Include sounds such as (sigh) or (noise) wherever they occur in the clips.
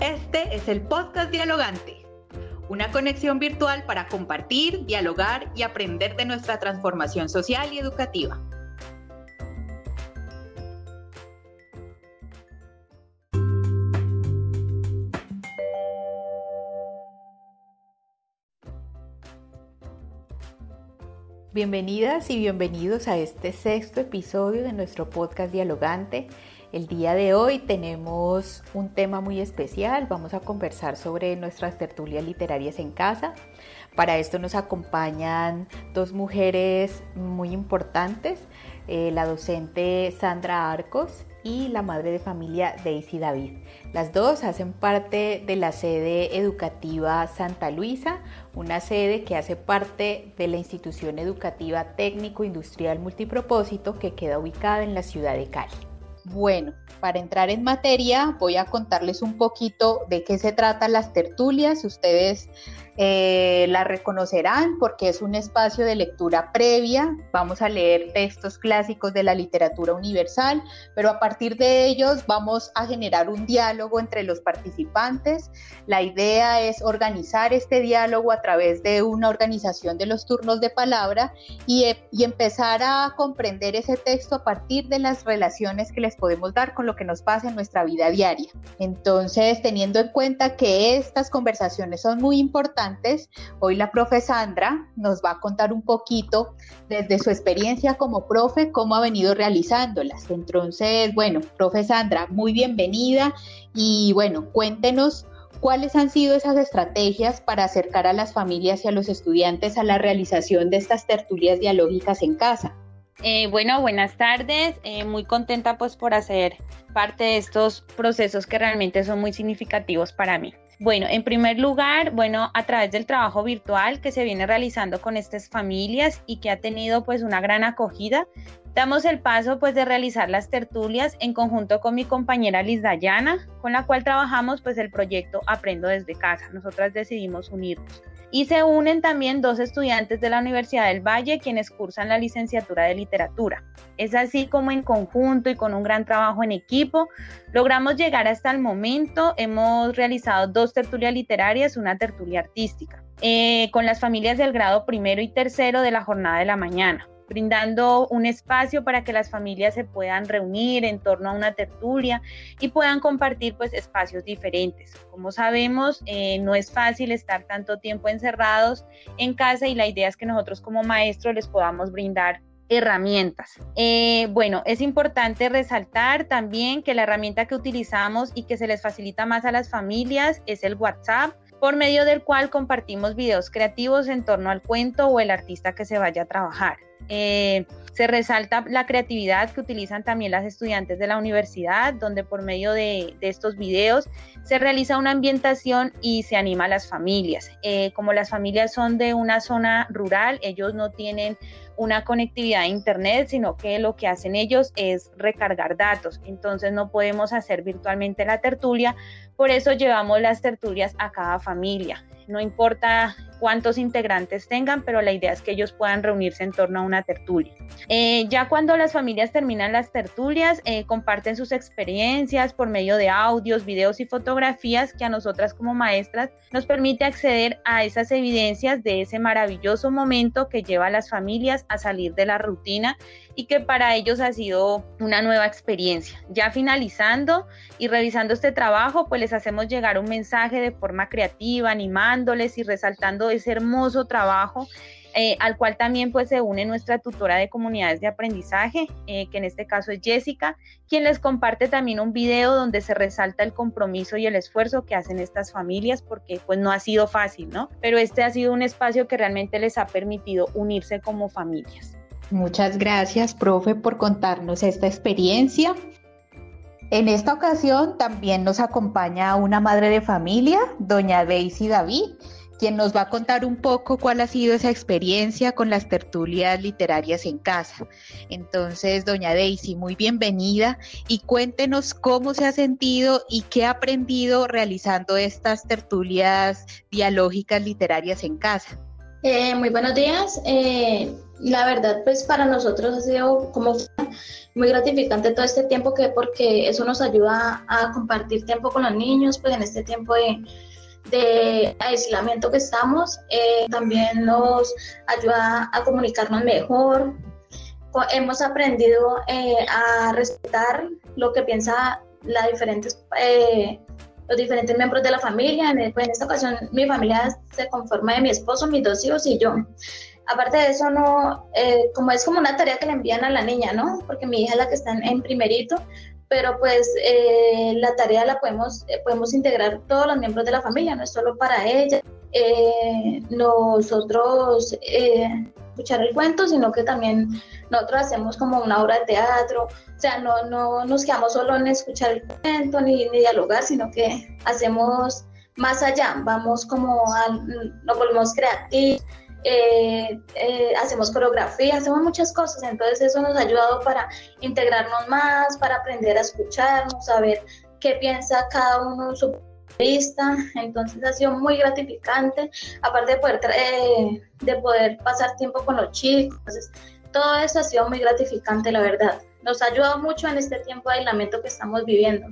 Este es el podcast Dialogante, una conexión virtual para compartir, dialogar y aprender de nuestra transformación social y educativa. Bienvenidas y bienvenidos a este sexto episodio de nuestro podcast Dialogante. El día de hoy tenemos un tema muy especial. Vamos a conversar sobre nuestras tertulias literarias en casa. Para esto nos acompañan dos mujeres muy importantes, eh, la docente Sandra Arcos y la madre de familia Daisy David. Las dos hacen parte de la sede educativa Santa Luisa, una sede que hace parte de la institución educativa técnico-industrial multipropósito que queda ubicada en la ciudad de Cali. Bueno, para entrar en materia voy a contarles un poquito de qué se tratan las tertulias. Ustedes eh, la reconocerán porque es un espacio de lectura previa. Vamos a leer textos clásicos de la literatura universal, pero a partir de ellos vamos a generar un diálogo entre los participantes. La idea es organizar este diálogo a través de una organización de los turnos de palabra y, y empezar a comprender ese texto a partir de las relaciones que les podemos dar con lo que nos pasa en nuestra vida diaria. Entonces, teniendo en cuenta que estas conversaciones son muy importantes, Hoy la profe Sandra nos va a contar un poquito desde su experiencia como profe, cómo ha venido realizándolas. Entonces, bueno, profe Sandra, muy bienvenida y bueno, cuéntenos ¿Cuáles han sido esas estrategias para acercar a las familias y a los estudiantes a la realización de estas tertulias dialógicas en casa? Eh, bueno, buenas tardes. Eh, muy contenta pues por hacer parte de estos procesos que realmente son muy significativos para mí. Bueno, en primer lugar, bueno, a través del trabajo virtual que se viene realizando con estas familias y que ha tenido pues una gran acogida, damos el paso pues de realizar las tertulias en conjunto con mi compañera Liz Dayana, con la cual trabajamos pues el proyecto Aprendo desde casa. Nosotras decidimos unirnos. Y se unen también dos estudiantes de la Universidad del Valle quienes cursan la licenciatura de literatura. Es así como en conjunto y con un gran trabajo en equipo logramos llegar hasta el momento. Hemos realizado dos tertulias literarias, una tertulia artística, eh, con las familias del grado primero y tercero de la jornada de la mañana brindando un espacio para que las familias se puedan reunir en torno a una tertulia y puedan compartir pues espacios diferentes. Como sabemos, eh, no es fácil estar tanto tiempo encerrados en casa y la idea es que nosotros como maestros les podamos brindar herramientas. Eh, bueno, es importante resaltar también que la herramienta que utilizamos y que se les facilita más a las familias es el WhatsApp por medio del cual compartimos videos creativos en torno al cuento o el artista que se vaya a trabajar. Eh, se resalta la creatividad que utilizan también las estudiantes de la universidad, donde por medio de, estos videos se realiza una ambientación y se anima a las familias. Eh, como las familias son de una zona rural, ellos no tienen una conectividad a internet, sino que lo que hacen ellos es recargar datos. Entonces no podemos hacer virtualmente la tertulia, por eso llevamos las tertulias a cada familia. No importa cuántos integrantes tengan, pero la idea es que ellos puedan reunirse en torno a una tertulia. Eh, ya cuando las familias terminan las tertulias, eh, comparten sus experiencias por medio de audios, videos y fotografías que a nosotras como maestras nos permite acceder a esas evidencias de ese maravilloso momento que lleva a las familias a salir de la rutina y que para ellos ha sido una nueva experiencia. Ya finalizando y revisando este trabajo, pues les hacemos llegar un mensaje de forma creativa, animándoles y resaltando ese hermoso trabajo eh, al cual también pues se une nuestra tutora de comunidades de aprendizaje, eh, que en este caso es Jessica, quien les comparte también un video donde se resalta el compromiso y el esfuerzo que hacen estas familias, porque pues no ha sido fácil, ¿no? Pero este ha sido un espacio que realmente les ha permitido unirse como familias. Muchas gracias, profe, por contarnos esta experiencia. En esta ocasión también nos acompaña una madre de familia, doña Daisy David, quien nos va a contar un poco cuál ha sido esa experiencia con las tertulias literarias en casa. Entonces, doña Daisy, muy bienvenida y cuéntenos cómo se ha sentido y qué ha aprendido realizando estas tertulias dialógicas literarias en casa. Eh, muy buenos días. Eh, la verdad, pues para nosotros ha sido como muy gratificante todo este tiempo que porque eso nos ayuda a compartir tiempo con los niños, pues en este tiempo de, de aislamiento que estamos, eh, también nos ayuda a comunicarnos mejor. Hemos aprendido a respetar lo que piensa la diferentes los diferentes miembros de la familia. En esta ocasión mi familia se conforma de mi esposo, mis dos hijos y yo. Aparte de eso, no, eh, como es como una tarea que le envían a la niña, ¿no? Porque mi hija es la que está en, primerito, pero pues eh, la tarea la podemos, eh, podemos integrar todos los miembros de la familia, no es solo para ella. nosotros escuchar el cuento, sino que también nosotros hacemos como una obra de teatro, o sea, no, no nos quedamos solo en escuchar el cuento ni, ni dialogar, sino que hacemos más allá, vamos como a, nos volvemos creativos, eh, eh, hacemos coreografía, hacemos muchas cosas, entonces eso nos ha ayudado para integrarnos más, para aprender a escucharnos, saber qué piensa cada uno en su vista, entonces ha sido muy gratificante, aparte de poder, eh, de poder pasar tiempo con los chicos, entonces todo eso ha sido muy gratificante, la verdad. Nos ha ayudado mucho en este tiempo de aislamiento que estamos viviendo.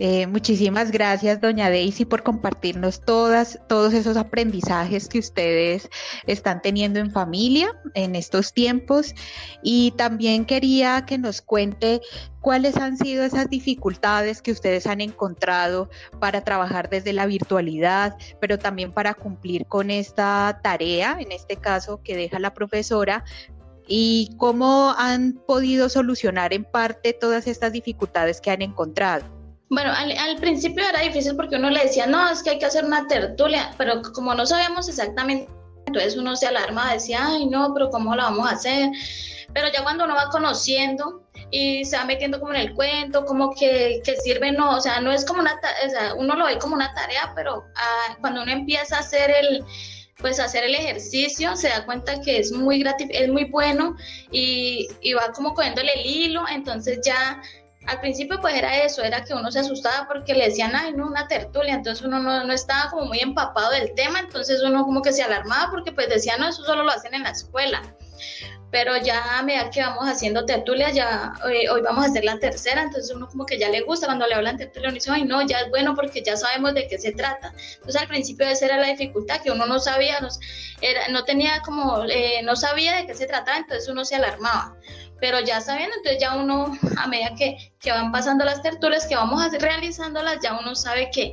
Eh, muchísimas gracias, doña Daisy, por compartirnos todas, todos esos aprendizajes que ustedes están teniendo en familia en estos tiempos. Y también quería que nos cuente cuáles han sido esas dificultades que ustedes han encontrado para trabajar desde la virtualidad, pero también para cumplir con esta tarea, en este caso que deja la profesora, y cómo han podido solucionar en parte todas estas dificultades que han encontrado. Bueno, al, principio era difícil porque uno le decía, no, es que hay que hacer una tertulia, pero como no sabíamos exactamente, entonces uno se alarma, decía, ay, no, pero ¿cómo la vamos a hacer? Pero ya cuando uno va conociendo y se va metiendo como en el cuento, como que, que sirve, no, o sea, no es como una, o sea, uno lo ve como una tarea, pero ah, cuando uno empieza a hacer el, pues hacer el ejercicio, se da cuenta que es muy es muy bueno y, y va como cogiéndole el hilo, entonces ya al principio pues era eso, era que uno se asustaba porque le decían, ay, no, una tertulia, entonces uno no, estaba como muy empapado del tema, entonces uno como que se alarmaba porque pues decía, no, eso solo lo hacen en la escuela. Pero ya a medida que vamos haciendo tertulias, ya eh, hoy vamos a hacer la tercera, entonces uno como que ya le gusta cuando le hablan tertulia, uno dice, ay, no, ya es bueno porque ya sabemos de qué se trata. Entonces al principio esa era la dificultad, que uno no sabía, era, no tenía como, eh, no sabía de qué se trataba, entonces uno se alarmaba pero ya sabiendo, entonces ya uno, (laughs) a medida que, que van pasando las tertulias, que vamos realizándolas, ya uno sabe que,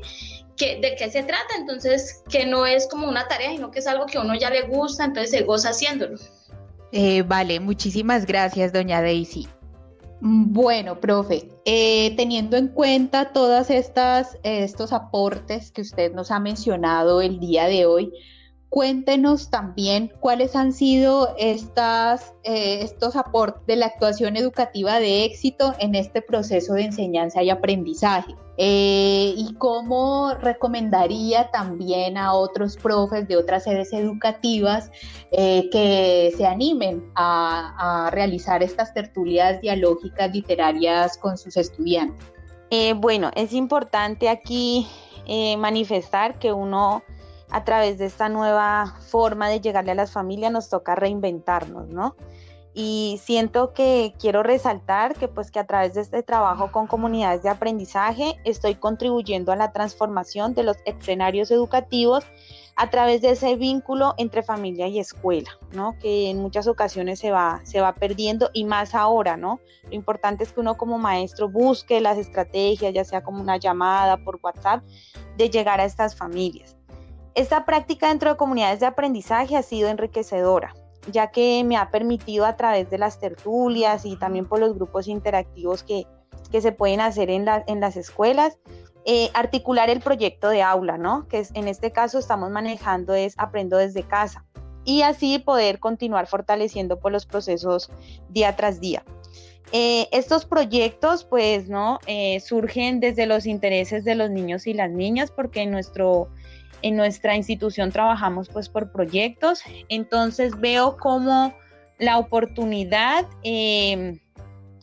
que, de qué se trata, entonces que no es como una tarea, sino que es algo que a uno ya le gusta, entonces se goza haciéndolo. Eh, vale, muchísimas gracias, doña Daisy. Bueno, profe, eh, teniendo en cuenta todas estas estos aportes que usted nos ha mencionado el día de hoy, Cuéntenos también cuáles han sido estas, eh, estos aportes de la actuación educativa de éxito en este proceso de enseñanza y aprendizaje. Eh, y cómo recomendaría también a otros profes de otras sedes educativas eh, que se animen a, realizar estas tertulias dialógicas literarias con sus estudiantes. bueno, es importante aquí manifestar que uno a través de esta nueva forma de llegarle a las familias nos toca reinventarnos, ¿no? Y siento que quiero resaltar que pues que a través de este trabajo con comunidades de aprendizaje estoy contribuyendo a la transformación de los escenarios educativos a través de ese vínculo entre familia y escuela, ¿no? Que en muchas ocasiones se va, se va perdiendo y más ahora, ¿no? Lo importante es que uno como maestro busque las estrategias, ya sea como una llamada por WhatsApp, de llegar a estas familias. Esta práctica dentro de comunidades de aprendizaje ha sido enriquecedora, ya que me ha permitido a través de las tertulias y también por los grupos interactivos que, se pueden hacer en, en las escuelas, eh, articular el proyecto de aula, ¿no? Que en este caso estamos manejando es Aprendo desde casa y así poder continuar fortaleciendo por los procesos día tras día. Eh, estos proyectos, pues, ¿no? Eh, surgen desde los intereses de los niños y las niñas, porque nuestro en nuestra institución trabajamos pues por proyectos, entonces veo como la oportunidad em,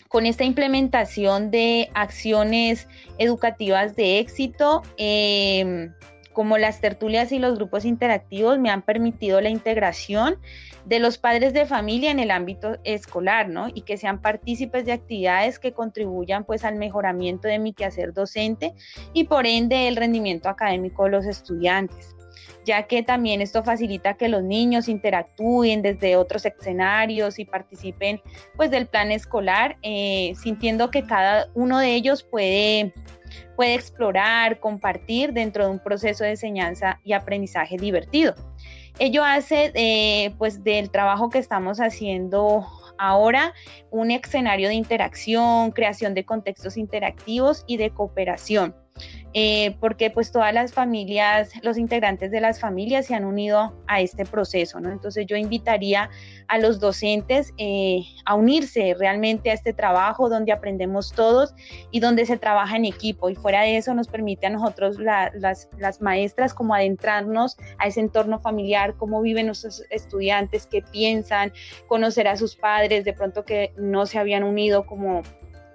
con esta implementación de acciones educativas de éxito, como las tertulias y los grupos interactivos me han permitido la integración de los padres de familia en el ámbito escolar, ¿no? Y que sean partícipes de actividades que contribuyan pues al mejoramiento de mi quehacer docente y por ende el rendimiento académico de los estudiantes ya que también esto facilita que los niños interactúen desde otros escenarios y participen pues del plan escolar, eh, sintiendo que cada uno de ellos puede, puede explorar, compartir dentro de un proceso de enseñanza y aprendizaje divertido. Ello hace eh, pues del trabajo que estamos haciendo ahora un escenario de interacción, creación de contextos interactivos y de cooperación eh, porque pues todas las familias, los integrantes de las familias se han unido a este proceso, ¿no? Entonces yo invitaría a los docentes eh, a unirse realmente a este trabajo donde aprendemos todos y donde se trabaja en equipo y fuera de eso nos permite a nosotros las, las maestras como adentrarnos a ese entorno familiar, cómo viven nuestros estudiantes, qué piensan, conocer a sus padres, de pronto que no se habían unido como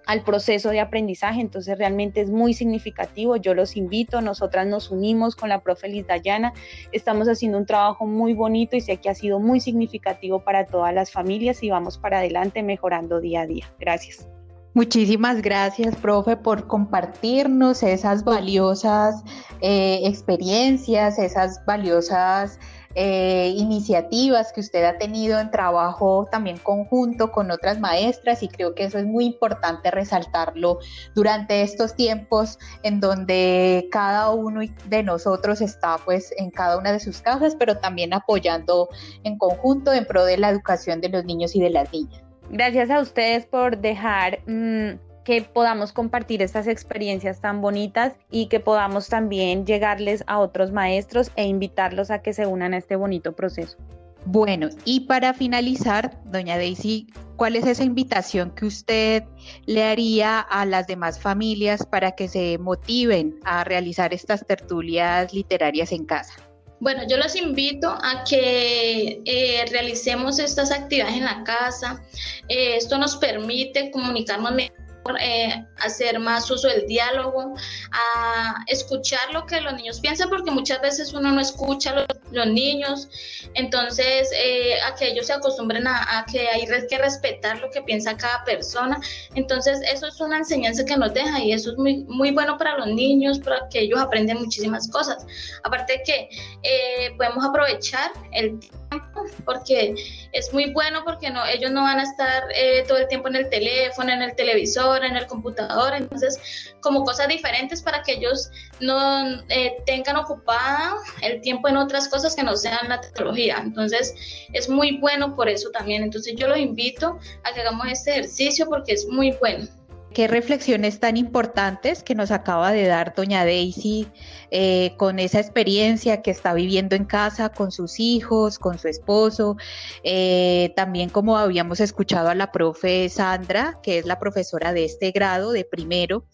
al proceso de aprendizaje, entonces realmente es muy significativo, yo los invito, nosotras nos unimos con la profe Liz Dayana, estamos haciendo un trabajo muy bonito y sé que ha sido muy significativo para todas las familias y vamos para adelante mejorando día a día. Gracias. Muchísimas gracias, profe, por compartirnos esas valiosas eh, experiencias, esas valiosas eh, iniciativas que usted ha tenido en trabajo también conjunto con otras maestras y creo que eso es muy importante resaltarlo durante estos tiempos en donde cada uno de nosotros está pues en cada una de sus casas, pero también apoyando en conjunto en pro de la educación de los niños y de las niñas. Gracias a ustedes por dejar... Mm, que podamos compartir estas experiencias tan bonitas y que podamos también llegarles a otros maestros e invitarlos a que se unan a este bonito proceso. Bueno, y para finalizar, doña Daisy, ¿cuál es esa invitación que usted le haría a las demás familias para que se motiven a realizar estas tertulias literarias en casa? Bueno, yo los invito a que eh, realicemos estas actividades en la casa. Eh, esto nos permite comunicarnos mejor eh, hacer más uso del diálogo, a escuchar lo que los niños piensan, porque muchas veces uno no escucha a los, niños, entonces eh, a que ellos se acostumbren a, que hay que respetar lo que piensa cada persona, entonces eso es una enseñanza que nos deja y eso es muy, muy bueno para los niños, para que ellos aprenden muchísimas cosas. Aparte que eh, podemos aprovechar el tiempo porque es muy bueno porque no, ellos no van a estar eh, todo el tiempo en el teléfono, en el televisor, en el computador, entonces como cosas diferentes para que ellos no eh, tengan ocupada el tiempo en otras cosas que no sean la tecnología. Entonces es muy bueno por eso también. Entonces yo los invito a que hagamos este ejercicio porque es muy bueno. Qué reflexiones tan importantes que nos acaba de dar doña Daisy eh, con esa experiencia que está viviendo en casa con sus hijos, con su esposo. Eh, también como habíamos escuchado a la profe Sandra, que es la profesora de este grado, de primero,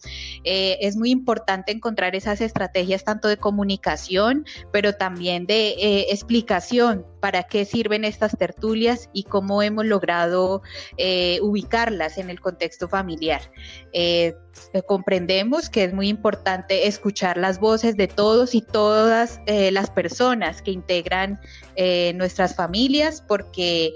eh, es muy importante encontrar esas estrategias tanto de comunicación, pero también de explicación para qué sirven estas tertulias y cómo hemos logrado ubicarlas en el contexto familiar. Eh, comprendemos que es muy importante escuchar las voces de todos y todas eh, las personas que integran eh, nuestras familias porque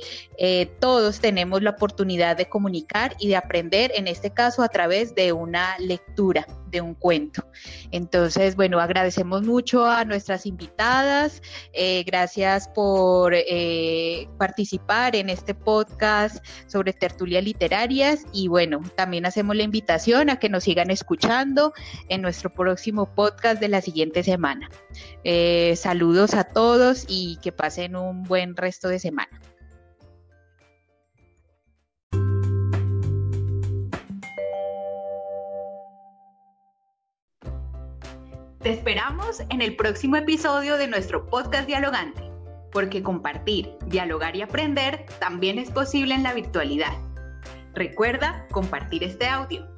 todos tenemos la oportunidad de comunicar y de aprender, en este caso a través de una lectura de un cuento. Entonces, bueno, agradecemos mucho a nuestras invitadas, gracias por participar en este podcast sobre tertulias literarias y bueno, también hacemos la invitación a que nos sigan escuchando en nuestro próximo podcast de la siguiente semana. Eh, saludos a todos y que pasen un buen resto de semana. Te esperamos en el próximo episodio de nuestro podcast Dialogante, porque compartir, dialogar y aprender también es posible en la virtualidad. Recuerda compartir este audio.